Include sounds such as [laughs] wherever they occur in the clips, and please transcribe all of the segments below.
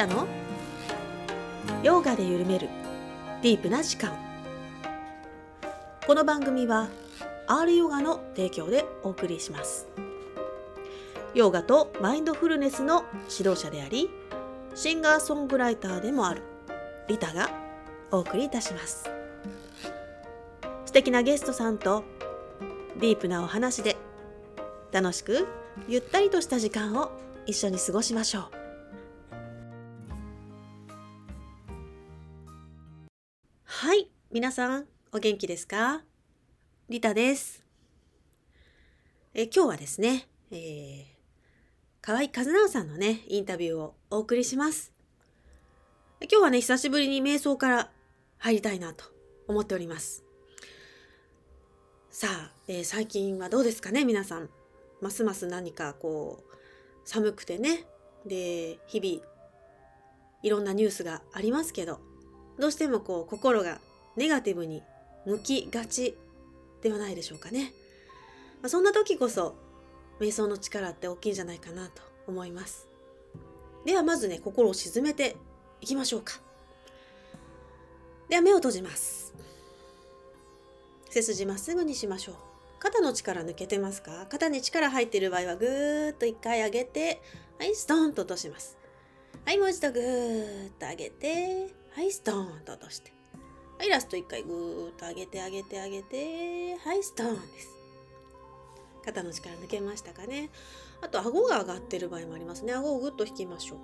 タの？ヨガで緩める。ディープな時間。この番組は R ヨガの提供でお送りします。ヨガとマインドフルネスの指導者でありシンガーソングライターでもあるリタがお送りいたします。素敵なゲストさんとディープなお話で楽しくゆったりとした時間を一緒に過ごしましょう。はい皆さんお元気ですか？リタです。え今日はですね、えー、河合和直さんのねインタビューをお送りします。今日はね久しぶりに瞑想から入りたいなと思っております。さあ、えー、最近はどうですかね皆さん。ますます何かこう寒くてねで日々いろんなニュースがありますけど。どうしてもこう心がネガティブに向きがちではないでしょうかね、まあ、そんな時こそ瞑想の力って大きいんじゃないかなと思います。ではまずね心を沈めていきましょうか。では目を閉じます。背筋まっすぐにしましょう。肩の力抜けてますか？肩に力入っている場合はぐーっと一回上げてはいストーンと落とします。はいもう一度ぐーっと上げてはいストーンと落として。はいラスト一回ぐーっと上げて上げて上げて。はいストーンです。肩の力抜けましたかね。あと顎が上がってる場合もありますね。顎をぐっと引きましょ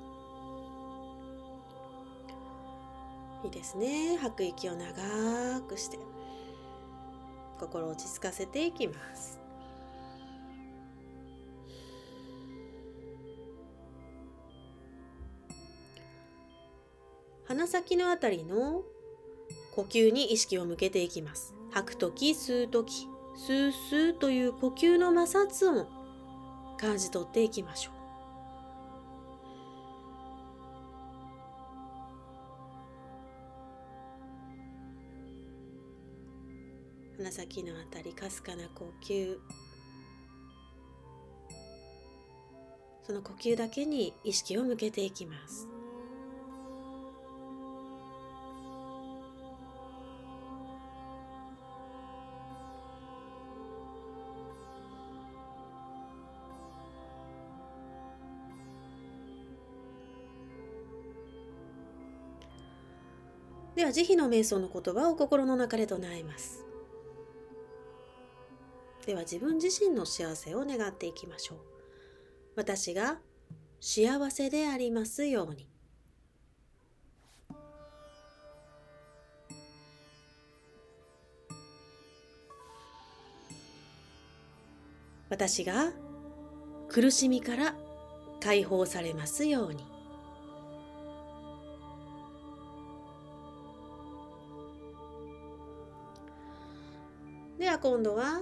う。いいですね。吐く息を長くして。心を落ち着かせていきます。鼻先のあたりの呼吸に意識を向けていきます。吐くとき吸うときスースーという呼吸の摩擦音感じ取っていきましょう。鼻先のあたりかすかな呼吸。その呼吸だけに意識を向けていきます。慈悲の瞑想の言葉を心の中で唱えます。では自分自身の幸せを願っていきましょう。私が幸せでありますように。私が苦しみから解放されますように。今度は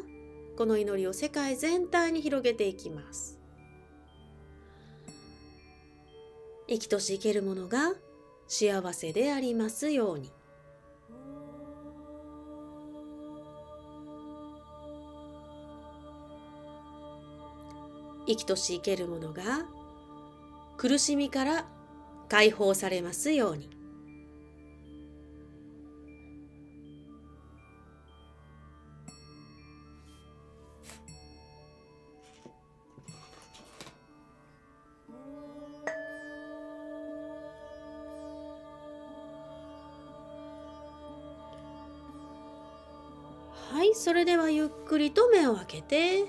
この祈りを世界全体に広げていきます。生きとし生けるものが幸せでありますように。生きとし生けるものが苦しみから解放されますように。はいそれではゆっくりと目を開けて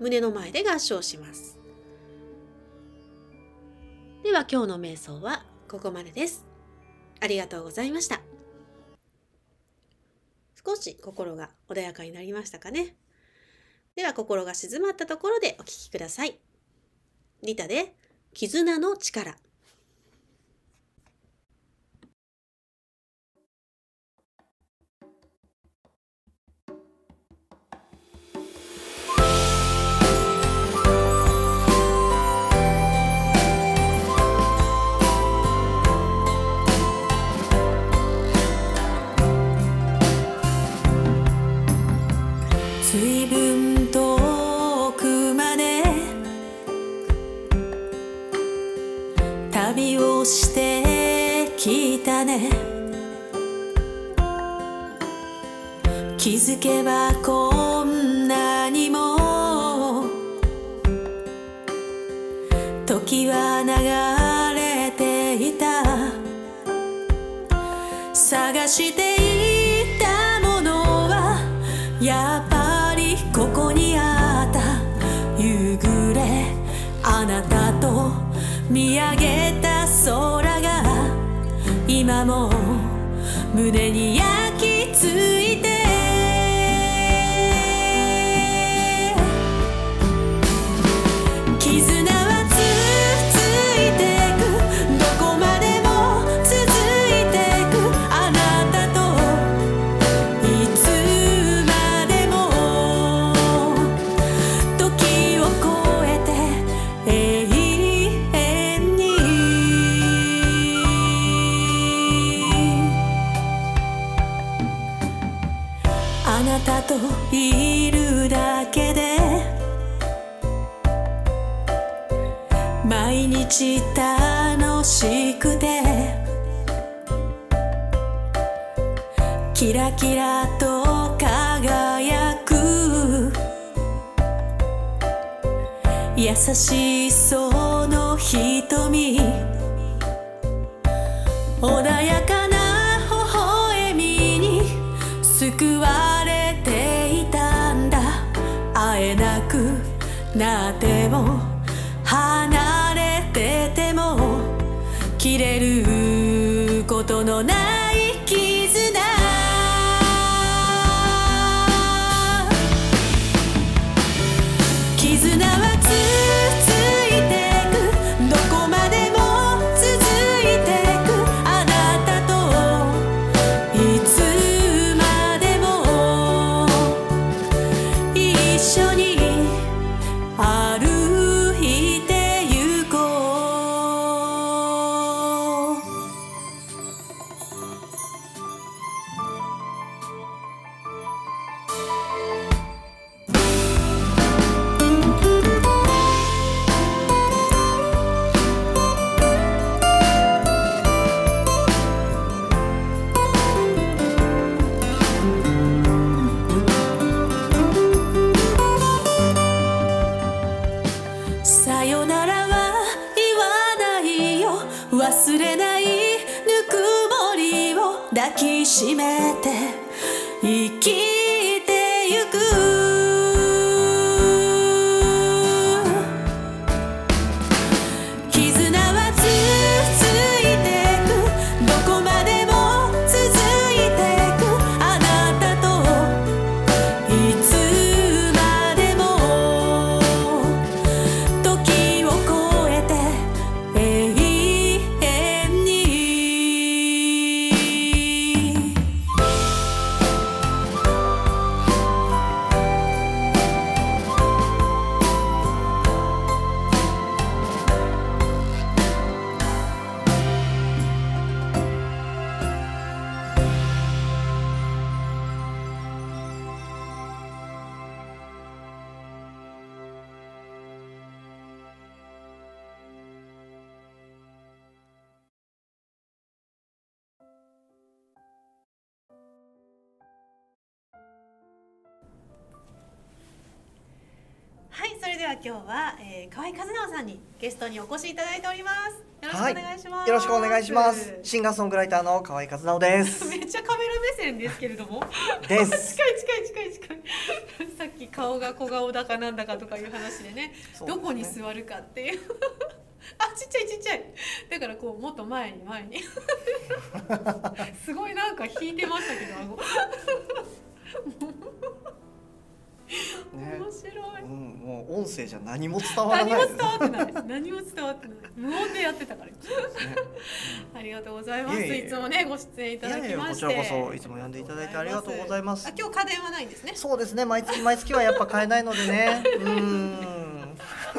胸の前で合掌します。では今日の瞑想はここまでです。ありがとうございました。少し心が穏やかになりましたかね。では心が静まったところでお聞きください。リタで絆の力。づけばこんなにも時は流れていた。探していたものはやっぱりここにあった。夕暮れあなたと見上げた空が今も胸に毎日楽しくてキラキラと輝く優しいその瞳穏やかな微笑みに救われていたんだ。会えなくなっても切れることのない今日は、えー、河合和直さんにゲストにお越しいただいております。よろしくお願いします。よろしくお願いします。シンガーソングライターの河合和直です。[laughs] めっちゃカメラ目線ですけれども。です。[laughs] 近い近い近い近い。さっき顔が小顔だかなんだかとかいう話でね、ですねどこに座るかっていう。[laughs] あ、ちっちゃいちっちゃい。だからこうもっと前に前に。すごいなんか引いてましたけど、顎。ね面白い。うん、もう音声じゃ何も伝わら何もないです伝わってない。何も伝わってない。無音でやってたから。ね。[laughs] ありがとうございます。いつもねご出演いただいやいやきまして。こちらこそいつも呼んでいただいてありがとうございますあ今日家電はないんですね。そうですね。毎月毎月はやっぱ買えないのでね。うーん。[laughs]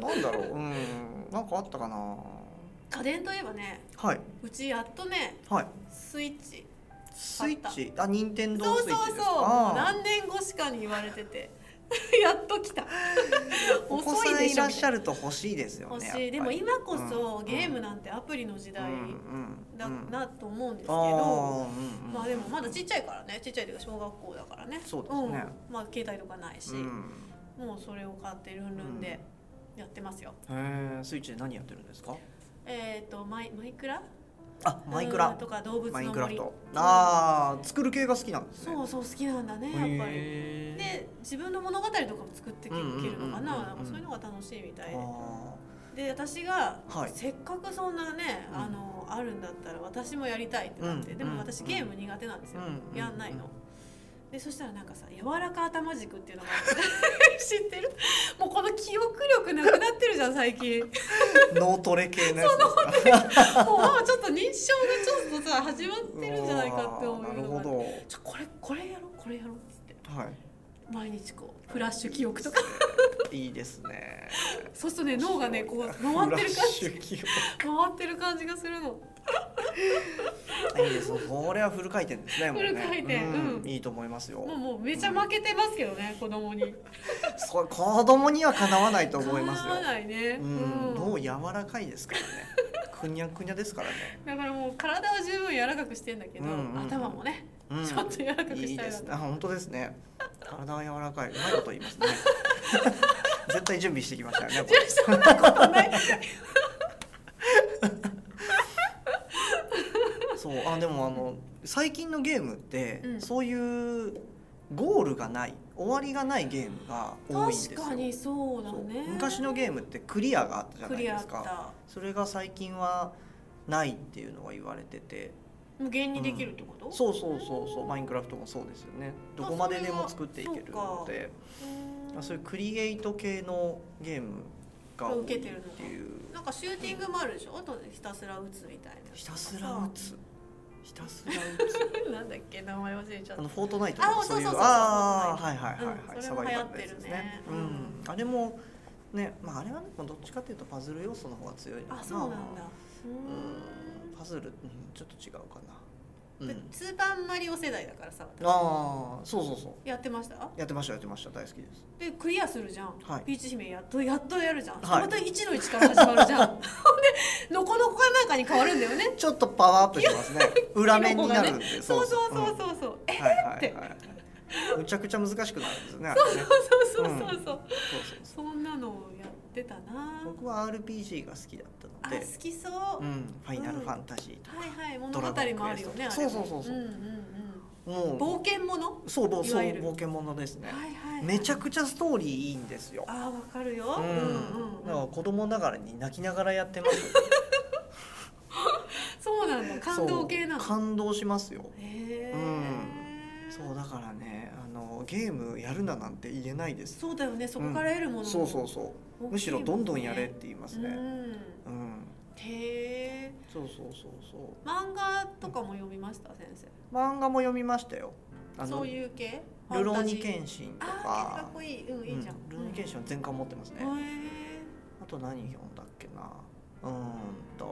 なんだろう。うん。なんかあったかな。家電といえばね、はい。うちやっとねはい。スイッチ。スイッチ。あ、任天堂そうそうスイッチですか。そう。もうあ何年越しかに言われてて。[laughs] やっと来た。[laughs] お子遅いさんいでしいらっしゃると欲しいですよねやっぱりしい。でも今こそうん。ゲームなんてアプリの時代だうん。なと思うんですけど、うんうんまあでもまだちっちゃいからね。ちっちゃいというか小学校だからね。そうですね。ん。まあ携帯とかないし、うん。もうそれを買ってルンルンでやってますよ、へえスイッチで何やってるんですか？えっ、とマイマイクラ？あマイクラ。うんとか動物の森。マインクラフト。ああ作る系が好きなんですね。そうそう好きなんだねやっぱり。で自分の物語とかも作っていけるのかな。なんかそういうのが楽しいみたいで。あで私が、はい。せっかくそんなね、うん。あのあるんだったら私もやりたいってなって、うん。でも私ゲーム苦手なんですよ、うん。やんないの。でそしたらなんかさ柔らか頭軸っていうのが [laughs] 知ってる？もうこの記憶力なくなってるじゃん最近。脳トレ系のやつですか？うちょっと認証がちょっとさ始まってるんじゃないかって思うなるほちょこれこれやろう？これやろう？っつって。どはい。毎日こうフラッシュ記憶とか。いいですね。そうするとね脳がねこう回ってる感じ回ってる感じがするの。憶 [laughs] いいです。これはフル回転ですねもうね。フル回転。うん。うん。いいと思いますよ。もうもうめちゃ負けてますけどね子供に。そう子供にはかなわないと思いますよ。叶わないね。うん。うん。もう柔らかいですからね。くにゃくにゃですからね。[laughs] だからもう体は十分柔らかくしてんだけど、うんうん。うん頭もね、うん。ちょっと柔らかくしたいです。ねあ本当ですね。体は柔らかい。うまいこと言いますね。[laughs] 絶対準備してきましたよねこれ。そんなことないそうあでもあの最近のゲームって、うん。そういうゴールがない終わりがないゲームが多いんですよ。確かにそうだそう。ね昔のゲームってクリアがあったじゃクリアあっないですかた。それが最近はないっていうのが言われてて。無限にできるってこと、そうそうそうそう。マインクラフトもそうですよね。どこまででも作っていけるので。うんそういうクリエイト系のゲームが多いって受けてるのかいうなんかシューティングもあるでしょ？あとひたすら打つみたいな。ひたすら打つひたすら打つ。[laughs] なんだっけ名前忘れちゃった。あのフォートナイトあとかそういうああはいはいはいはい、うんそれも流行ってるね。ねううん。んあれもねまああれはでもどっちかっていうとパズル要素の方が強いのかな。あそうなんだ。ううん。パズル、うん、ちょっと違うかなうん。でスーパーマリオ世代だからさああそうそうそう。やってました？やってましたやってました。大好きです。でクリアするじゃん、はい。ピーチ姫やっとやっとやるじゃん、はい。また1の1から始まるじゃん。ほ [laughs] んでのこのこかなんかに変わるんだよね。ちょっとパワーアップしますね。裏面になるんで、ね。そうそう。そううんそうそう、え？はいはいってはい。むちゃくちゃ難しくなるんですよねそうそうそうそう、う。ん。そうそうそう。そんなのってたな。僕は RPG が好きだったあので好きそう、うん、ファイナルファンタジーとか、はいはい物語もあるよねそうそうそうそうんんうん。もう冒険もの？そうそう冒険ものですね、はいはい、はい、めちゃくちゃストーリーいいんですよ、あーわかるよ、ううんん、うん。だからうん子供ながらに泣きながらやってます。よ [laughs] そうなんだ。感動系なの？感動しますよ。へえ、そうだからねあのゲームやるななんて言えないです。そうだよねそこから得るものも、そうそうそう。むしろどんどんやれって言いますね。うん。うん。へえ。そうそうそうそう。漫画とかも読みました先生？漫画も読みましたよ。あのそういう系？ルローニケンシンとか。かっこいい。うんいいじゃん、うん。ルローニケンシンは全巻持ってますね、へあと何読んだっけな。うーんと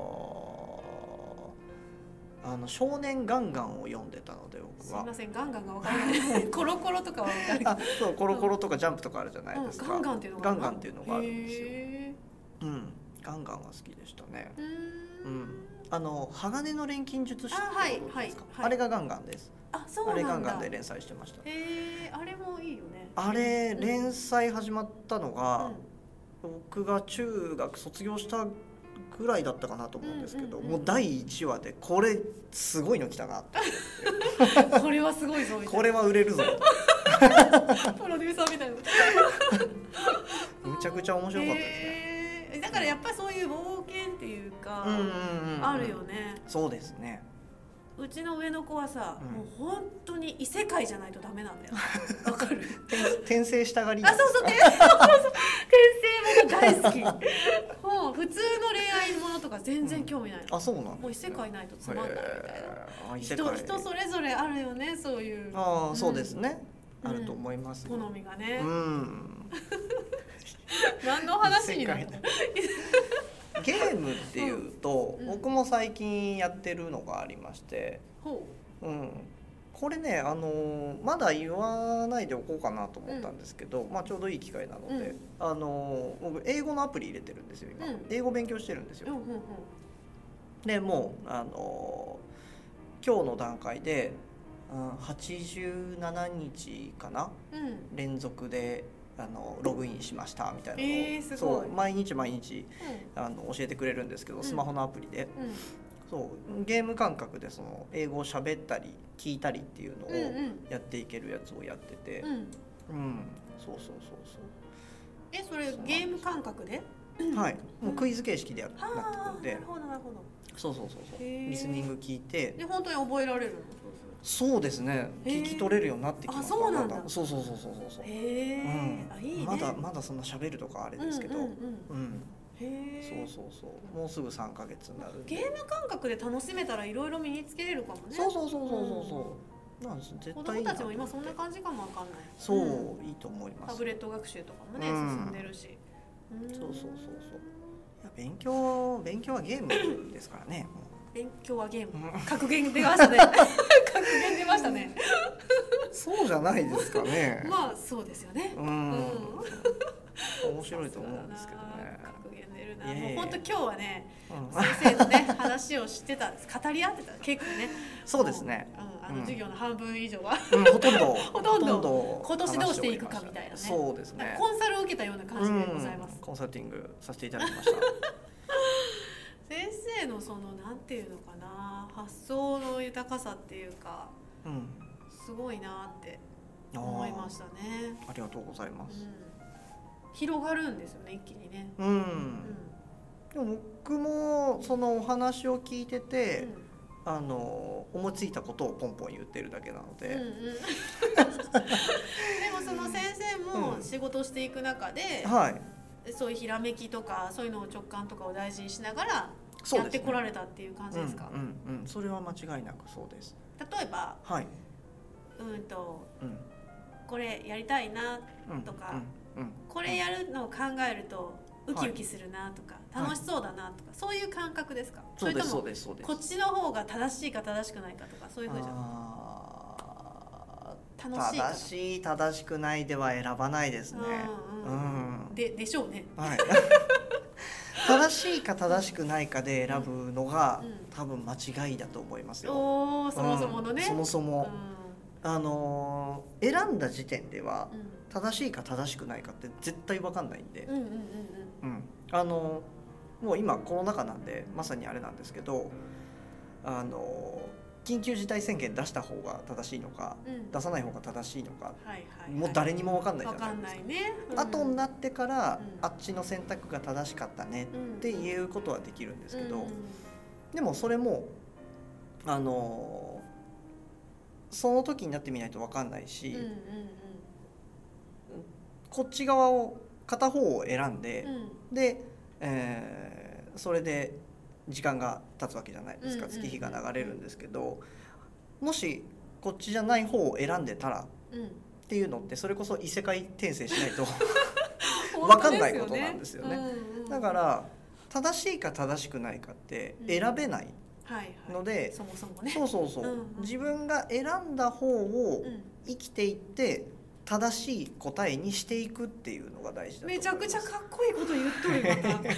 あの少年ガンガンを読んでたのでー僕は。すいませんガンガンがわからない。[laughs] コロコロとかはわかるあそうコロコロとかジャンプとかあるじゃないですか、うんガンガンっていうのがガンガンっていうのがあるんですよ。へうん。ガンガンが好きでしたね。ーうん。んあの鋼の錬金術師ってことですか？はいはいあれがガンガンです。あそうあれガンガンで連載してました。へえあれもいいよね。あれうん。連載始まったのが、うん。僕が中学卒業したぐらいだったかなと思うんですけど、もう第1話でこれすごいの来たなって。[laughs] これはすごいぞこれは売れるぞな [laughs] プロデューサーみたいな。[laughs] むちゃくちゃ面白かったですね、へー。だからやっぱりそういう冒険っていうか、うんうんうんうん。あるよね。そうですねうちの上の子はさ、うん。もう本当に異世界じゃないとダメなんだよ。[laughs] わかる？転転生したがり。あそうそう。転そうそう転生もの大好き。[laughs] もう普通の恋愛ものとか全然興味ないの、あそうなん？もう異世界ないとつまんないみたいな。へー人人それぞれあるよねそういう。ああそうですね、うん。あると思います好みがね、うん。[laughs] 何の話になるゲームっていうと、うん。僕も最近やってるのがありまして、ほう。ん、これね、あのーまだ言わないでおこうかなと思ったんですけど、まあ、ちょうどいい機会なので、うん。あのー僕英語のアプリ入れてるんですよ今、うん。英語勉強してるんですよ、うんうんうん。でもう、あのー今日の段階で、うん、87日かなうん。連続であのログインしましたみたいなのを、えーそう毎日毎日あの教えてくれるんですけどん。スマホのアプリで、うん。そうゲーム感覚でその英語を喋ったり聞いたりっていうのをうんうん。やっていけるやつをやってて、うん。うん。そうそうそうえそれゲーム感覚で？そうはい。[clears throat] もうクイズ形式でやなってあくるんで。あなるほどなるほど。そうそうそうそう。リスニング聞いて。で本当に覚えられるの？そうですね。聞き取れるようになってきました。あそうなんだ。まそうそうそうそうそうへえ、うんあいいね。まだまだそんな喋るとかあれですけど、うんそうそうそう。もうすぐ3ヶ月になるゲーム感覚で楽しめたらいろいろ身につけれるかもね。そうそうそうそうそうそう。なんです。絶子対いいな。供たちも今そんな感じかもわかんない。そう、んいいと思います。タブレット学習とかもね、うん。進んでるし。うん。そうそうそうそう。いや勉強勉強はゲームですからねも勉強はゲーム。[laughs] 格言出ましたね格言出ましたね。そうじゃないですかね。まあそうですよね。うん、うん。面白いと思うんですけどね、格言出るいえいえ。なもう本当今日はねうん。先生とね [laughs] 話をしてたんです語り合ってた結構ね。そうですね、うん、あうん。の授業の半分以上は、うん、ほとんど。ほとんど。ど今年どうしていくかみたいなね。そうですね。コンサルを受けたような感じでございます。うん、コンサルティングさせていただきました先生のそのなんていうのかな発想の豊かさっていうかうん。すごいなって思いましたね、ありがとうございまうん。す、、広がるんですよね一気にね、うん。うん。でも僕もそのお話を聞いてうて、ん。あの思いついたことをポンポン言ってるだけなので、うんうん、[laughs] でもその先生もうん仕事をしていく中で、はいそういうひらめきとかそういうのを直感とかを大事にしながらやってこられたっていう感じですか、うんうんうん、それは間違いなくそうです。例えばはい、うんとうん。これやりたいなうん、とかうんうんこれやるのを考えるとウキウキするなとか、楽しそうだなとか、そういう感覚ですか？そうですそうれともですそうです。こっちの方が正しいか正しくないかとかそういうふうじゃあー。楽しいか正しい正しくないでは選ばないですね。うんうんうんででしょうね。はい。[laughs] 正しいか正しくないかで選ぶのが、うん。多分間違いだと思いますよ。おーそもそものね、うん。そもそも、うあのー選んだ時点ではんうん。正しいか正しくないかって絶対分かんないんで、うんうんうん。うん。あのーもう今コロナ禍なんでまさにあれなんですけどあのー緊急事態宣言出した方が正しいのかうん。うん出さない方が正しいのかはいはいはい。もう誰にも分かんないじゃないですか。ないね、うん。後になってから、うん。あっちの選択が正しかったねうんっていうことはできるんですけど、うんうんでもそれもあのーその時になってみないと分かんないし、うんうんこっち側を片方を選んでうん、うん。で、えーそれで時間が経つわけじゃないですか月日が流れるんですけどもしこっちじゃない方を選んでたらうんっていうのってそれこそ異世界転生しないと本わ当かんないことなんですよね。だから正しいか正しくないかって選べないはいはい。ので、そもそもね。そうそうそう、うんうん。自分が選んだ方をうん。生きていって正しい答えにしていくっていうのが大事だめちゃくちゃかっこいいこと言っとるまた。め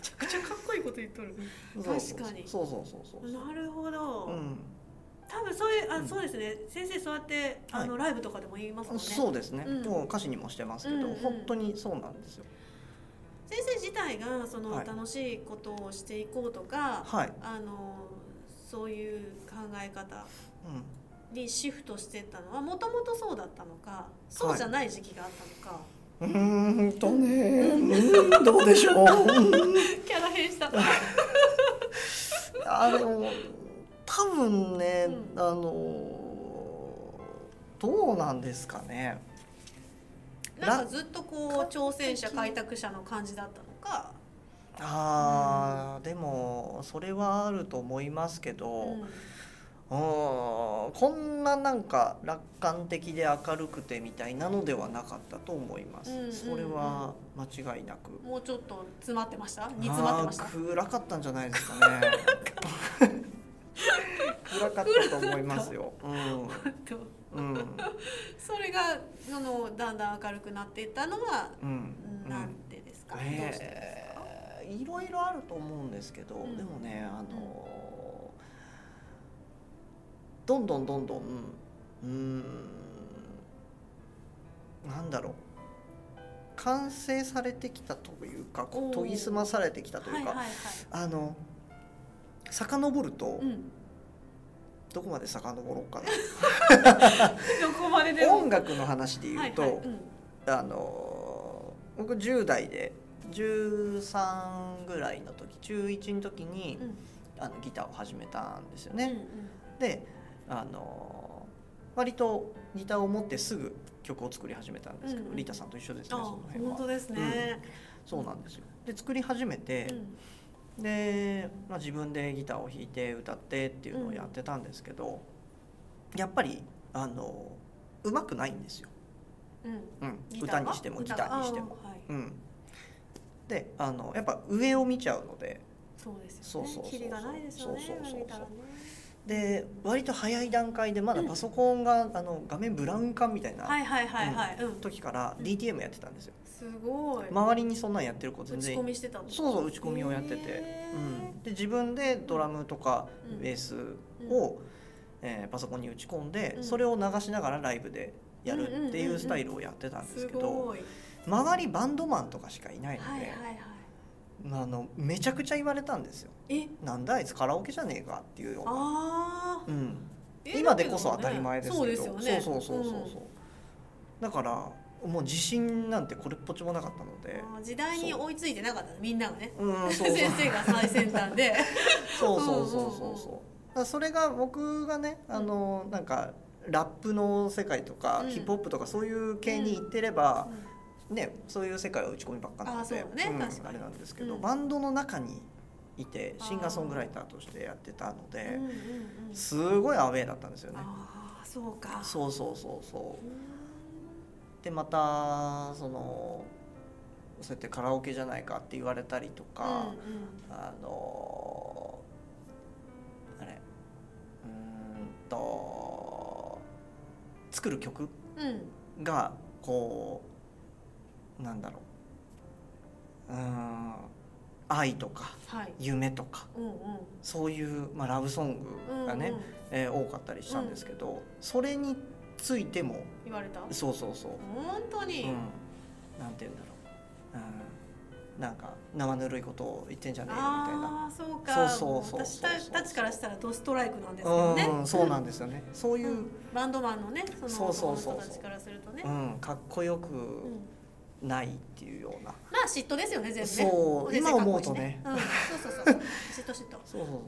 ちゃくちゃかっこいいこと言っとる。確 [laughs] かにそう。そうそうそうなるほど、うん。多分そういうあ、うん。そうですね。先生そうやってあの、ライブとかでも言いますもんね。そうですね、うん。もう歌詞にもしてますけど、うんうん本当にそうなんですよ。先生自体がそのはい。楽しいことをしていこうとか、はい、あのそういう考え方。うにシフトしてったのはもともとそうだったのかそうじゃない時期があったのか、ん、うーんとね。[laughs] うーんどうでしょう。キャラ変したあでも多分ね、うん。あのどうなんですかね。なんかずっとこう挑戦者開拓者の感じだったのか、あー、でもそれはあると思いますけど、うんこんななんか楽観的で明るくてみたいなのではなかったと思います、うんうんうんそれは間違いなく。もうちょっと詰まってました？煮詰まってました？暗かったんじゃないですかね。[laughs] 暗かったと思いますよ。とうん。う。ん。それがそのだんだん明るくなっていったのはうん。なんでですか、どうしてですか、えーいろいろあると思うんですけど、うん。でもねあのどんどんどんどんうーんなんだろう。完成されてきたというか研ぎ澄まされてきたというか、はいはいはい。あの遡ると、うん、どこまで遡ろうか [laughs] どこまででなも。音楽の話で言うと、はいはいうん。あの僕10代で13ぐらいの時中1の時に、うん。あのギターを始めたんですようんね。であの割とギターを持ってすぐ曲を作り始めたんですけど、うんうん。リータさんと一緒ですねあその辺は。本当ですね、そうなんですよ。で作り始めて、うん。で、まあ、自分でギターを弾いて歌ってっていうのをやってたんですけど、やっぱりあのうまくないんですよ、うん。歌にしてもギター。にしても。はい。うん、であのやっぱ上を見ちゃうのでそうですよね。そうそうそうそう。キリがないですよねそうそうそうそうで割と早い段階でまだパソコンが、あの画面ブラウン管みたいなはいはいはいはい、うん。時から DTM やってたんですよ。すごい、周りにそんなんやってる子打全然。ち込みしてたんですかそうそう打ち込みをやってて、へうん、で自分でドラムとかうん。ベースを、えーパソコンに打ち込んで、うん。それを流しながらライブでやるっていうスタイルをやってたんですすけど、周りバンドマンとかしかいないので、はいはいはいあのめちゃくちゃ言われたんですよ。え？なんだあいつカラオケじゃねえかっていうような、うん、え今でこそ当たり前ですけど。そうですよね。そうそうそうそうそう。うん。だからもう自信なんてこれっぽっちもなかったので、時代に追いついてなかったのみんながね。うんそうそう。[laughs] 先生が最先端で。[laughs] そうそうそうう。んうんうん。そうそうそれが僕がねあのなんかラップの世界とか、うん。ヒップホップとかそういう系に行ってれば、ねそういう世界は打ち込みばっかなのであそうね。んあれなんですけど、うん。バンドの中にいてシンガーソングライターとしてやってたのうんで、うんうん。すごいアウェーだったんですよね。ああそうか。そうそうそうそう。うんでまたそのそうやってカラオケじゃないかって言われたりとか、あのあれうーんと作る曲うんうん。がこうなんだろう。うーん。愛とかはい。夢とか。うんうん。そういう、まあ、ラブソングがね、うんうん。えー多かったりしたんですけど、それについても言われた？そうそうそう。本当に、うん、なんて言うんだろう、うん、なんか生ぬるいことを言ってんじゃねえよみたいな。ああそうか。そうそうそう私たちからしたらドストライクなんですけどね。うん、そうなんですよね。そういう、うんバンドマンのねそのそうそうそうそう。人たちからするとね、うん、かっこよくうんないっていうような。まあ嫉妬ですよね全部ねそう。今思うとね。うん、そうそうそう嫉妬嫉妬。そうそう。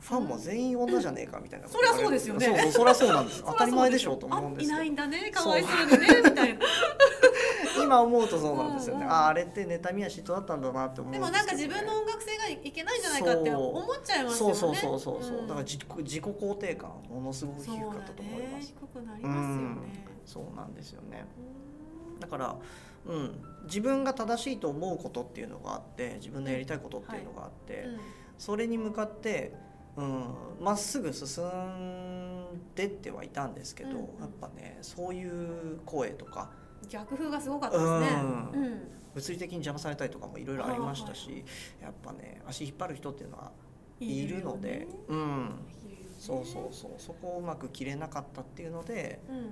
ファンも全員女じゃねえかみたいなそりゃそうですよね。そうそう、そりゃそうなんです。[laughs] 当たり前でしょうと思うんですいない。んだねかわいそうにねみたいな。[laughs] 今思うとそうなんですよね。あ、あれって妬みや嫉妬だったんだなって思うんでもなんか自分の音楽性がいけないんじゃないかって思っちゃいますよね。そうそうそうそうそう、ん。だから自己自己肯定感ものすごく低かっだたと思いねます。低くなりますよね。そうなんですよね。うんだから、うん、自分が正しいと思うことっていうのがあって自分のやりたいことっていうのがあって、うん。それに向かってうんまっすぐ進んでってはいたんですけど、うん。うんやっぱねそういう声とか逆風がすごかったですね。うん。うん。物理的に邪魔されたりとかもいろいろありましたし、やっぱね足引っ張る人っていうのはいるので。よねうん、そうそうそう。そこをうまく切れなかったっていうので、うん。うん、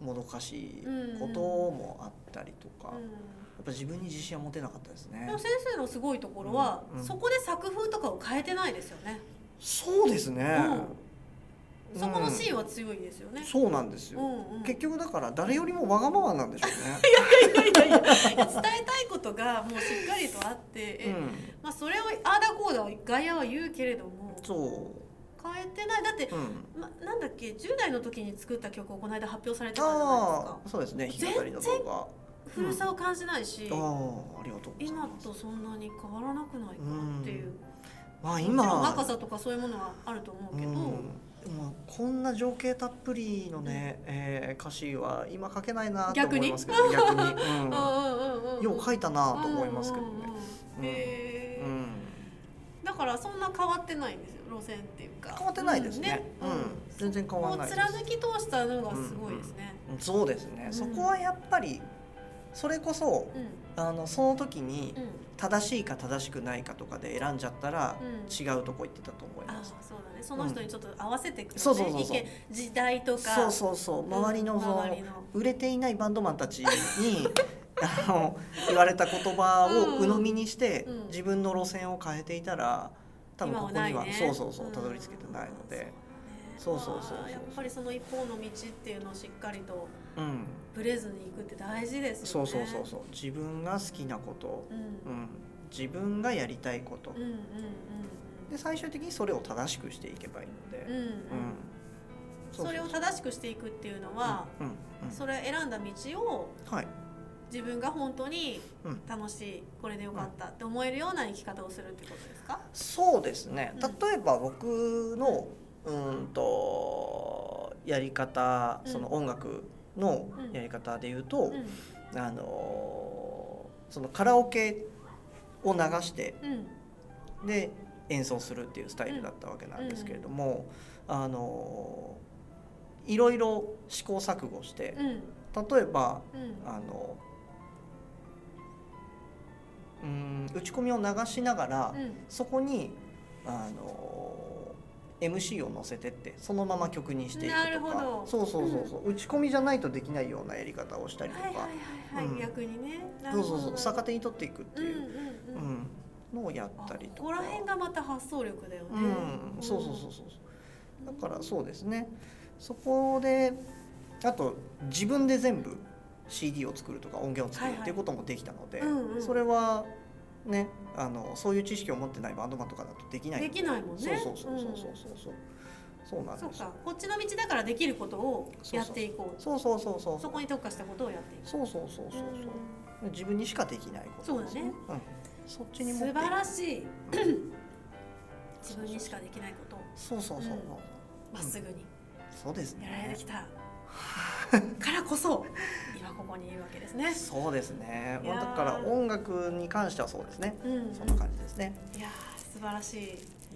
もどかしいこともあったりとか、やっうんぱ自分に自信は持てなかったですね。でも。先生のすごいところは、うんうん。そこで作風とかを変えてないですよね、そうですね、うん、そこのシーンは強いですよね、そうなんですよ、うんうん、結局だから誰よりもわがままなんでしょう [laughs] いやいやいや伝えたいことがもうしっかりとあって、まあ、それをああだこうだ外野は言うけれどもう。ん、そ変えてない。だってう、、うん、ま、なんだっけ10代の時に作った曲をこの間発表されてたじゃないですか。ああそうですね。日当たりの動画。古さを感じないし、ああありがとう今とそんなに変わらなくないかっていう、まあもちろん今若さとかそういうものはあると思うけど、うん、でもこんな情景たっぷりのね、えー歌詞は今書けないなと思いますけど [laughs] 逆に、うん。うんうんうんうん、よう書いたなと思いますけどね。うんだからそんな変わってないんですよ路線っていうか。変わってないですね。うんうん。全然変わらない貫き通したのがすごいですね。うん。そうですね、うん。そこはやっぱりそれこそうん。あのその時にうん。正しいか正しくないかとかで選んじゃったらうん。違うとこ行ってたと思いあます。そうだね。その人にちょっと合わせていく、ね。そうそうそうそう。時代とか。そうそうそう。周りのその周りの。売れていないバンドマンたちに [laughs] あの言われた言葉を鵜呑みにしてうん。自分の路線を変えていたら多分ここにはね。そうそうそうたどり着けてないので、そうそうそうそうあーやっぱりその一方の道っていうのをしっかりとうん、ブレずにいくって大事ですそうよね。そうそうそう自分が好きなこと、うん。うん、自分がやりたいこと。うんうんうんで最終的にそれを正しくしていけばいいので、うんうん。うん。それを正しくしていくっていうのは、うん。うん。それ選んだ道をはい自分が本当にうん。楽しいこれでよかったって思えるような生き方をするってことですか？そうですね。うん。例えば僕のうん。とやり方うん。その音楽のうん。やり方で言うと、うん。あのそのカラオケを流してうん。で演奏するっていうスタイルだったわけなんですけれども、あのいろいろ試行錯誤してうん。例えばうん。あのうん打ち込みを流しながら、うん。そこにあの MC を載せてってそのまま曲にしていくとか。そうそうそうそう、打ち込みじゃないとできないようなやり方をしたりとか、逆にね。なそうそうそう。逆手に取っていくっていう、うんうんうん。うん。のをやったりとここら辺がまた発想力だよね。うん、そうそうそうそうだからそうですね。そこであと自分で全部 CD を作るとか音源を作るっていうこともできたので、はいはいうんうん、それはねあのそういう知識を持ってないバンドマンとかだとできない。できないもんね。そうそうそうそうそうそう、うんそうなんですか。こっちの道だからできることをやっていこう。そうそうそうそう。そこに特化したことをやっていこう。そうそうそうそうそう、自分にしかできないこと、ね、そうだね、うん、そっちに素晴らしい。自分にしかできないことそうそうそうま、う。ん、っすぐに、うん、そうですね。やられてきた。[laughs] からこそ [laughs] ここにいるわけですね。そうですね、だから音楽に関してはそうですね。うん、そんな感じですね。いやー素晴らしい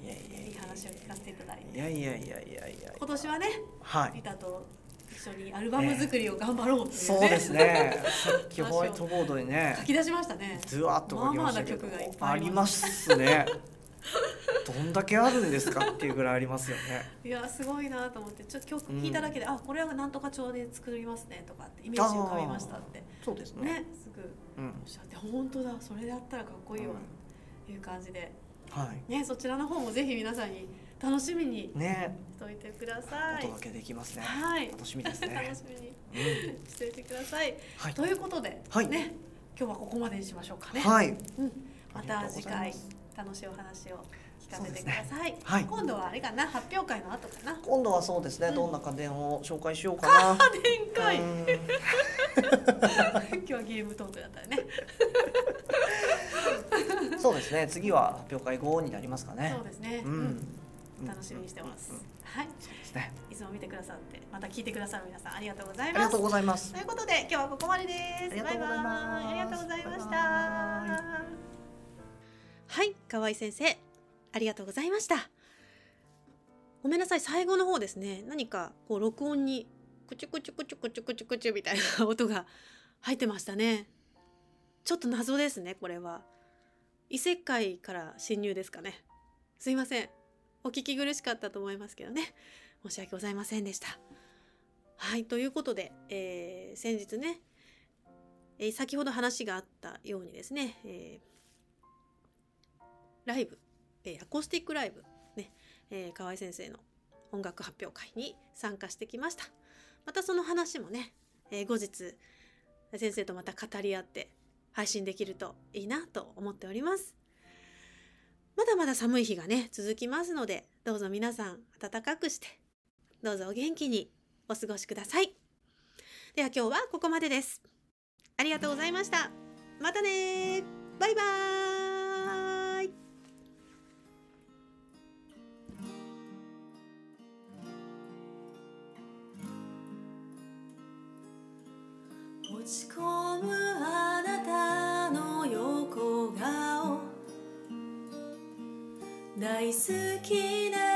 いやいやいやいい話を聞かせていただいて。いやいやいやいやいや。今年はねはい。リタと一緒にアルバム作りを頑張ろうというね、そうですね。さっきホワイトボードにね。書き出しましたね。ずわっと書きましたけど、まあまあな曲がいっぱいありますねどんだけあるんですかっていうぐらいありますよね。[laughs] いやすごいなと思ってちょっと曲聞いただけで、あこれはなんとか調で作りますねとかってイメージ浮かびましたって。そうですね。ねすぐうん。おっしゃって本当だそれでやったらかっこいいわっていう感じで、はい。ねそちらの方もぜひ皆さんに楽しみにね。しておいてください。お届けできますね。はい。楽しみですね。[laughs] 楽しみにうんしておいてください。はい。ということで、はい。ね今日はここまでにしましょうかね。はい。うん、また次回楽しいお話を聞かせてください。はい。今度はあれかな？発表会の後かな？今度はそうですね、うん。どんな家電を紹介しようかな。展開。うん。[laughs] 今日はゲームトークだったよね。[laughs] そうですね。次は発表会後になりますかね。そうですね。ううん。ん、楽しみにしてます。うん。うん。はい。ね。いつも見てくださって、また聞いてくださる皆さんありがとうございありがとうます。ございます。ということで今日はここまでです。バイバイ。ありがとうございました。はい、河合先生、ありがとうございました。ごめんなさい、最後の方ですね。何かこう録音にクチュクチュクチュクチュクチュクチュみたいな音が入ってましたね。ちょっと謎ですね、これは。異世界から侵入ですかね。すいません。お聞き苦しかったと思いますけどね。申し訳ございませんでした。はい、ということで、えー先日ね、えー先ほど話があったようにですね、えーライブ、えーアコースティックライブ、ねえー河合先生の音楽発表会に参加してきました。またその話もね、えー後日先生とまた語り合って配信できるといいなと思っております。まだまだ寒い日がね続きますのでどうぞ皆さん暖かくしてどうぞお元気にお過ごしください。では今日はここまでです。ありがとうございました。またねーバイバーイ仕込むあなたの横顔。大好きな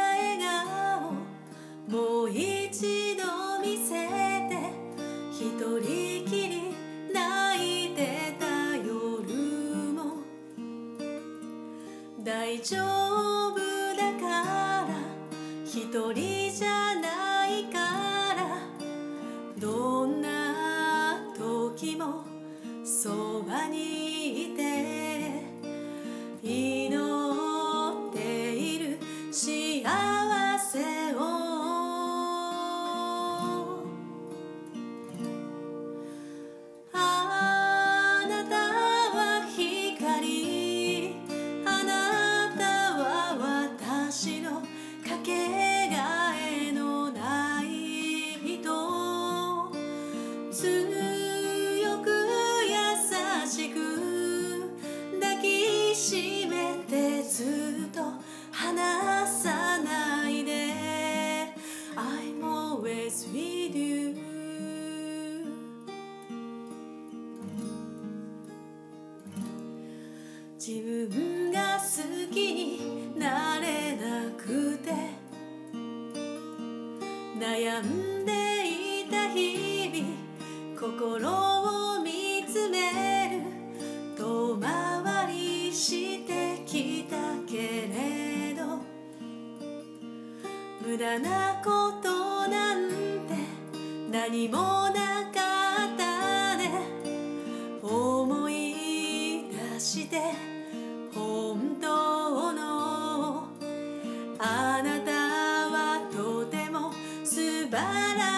but I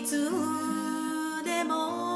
いつでも」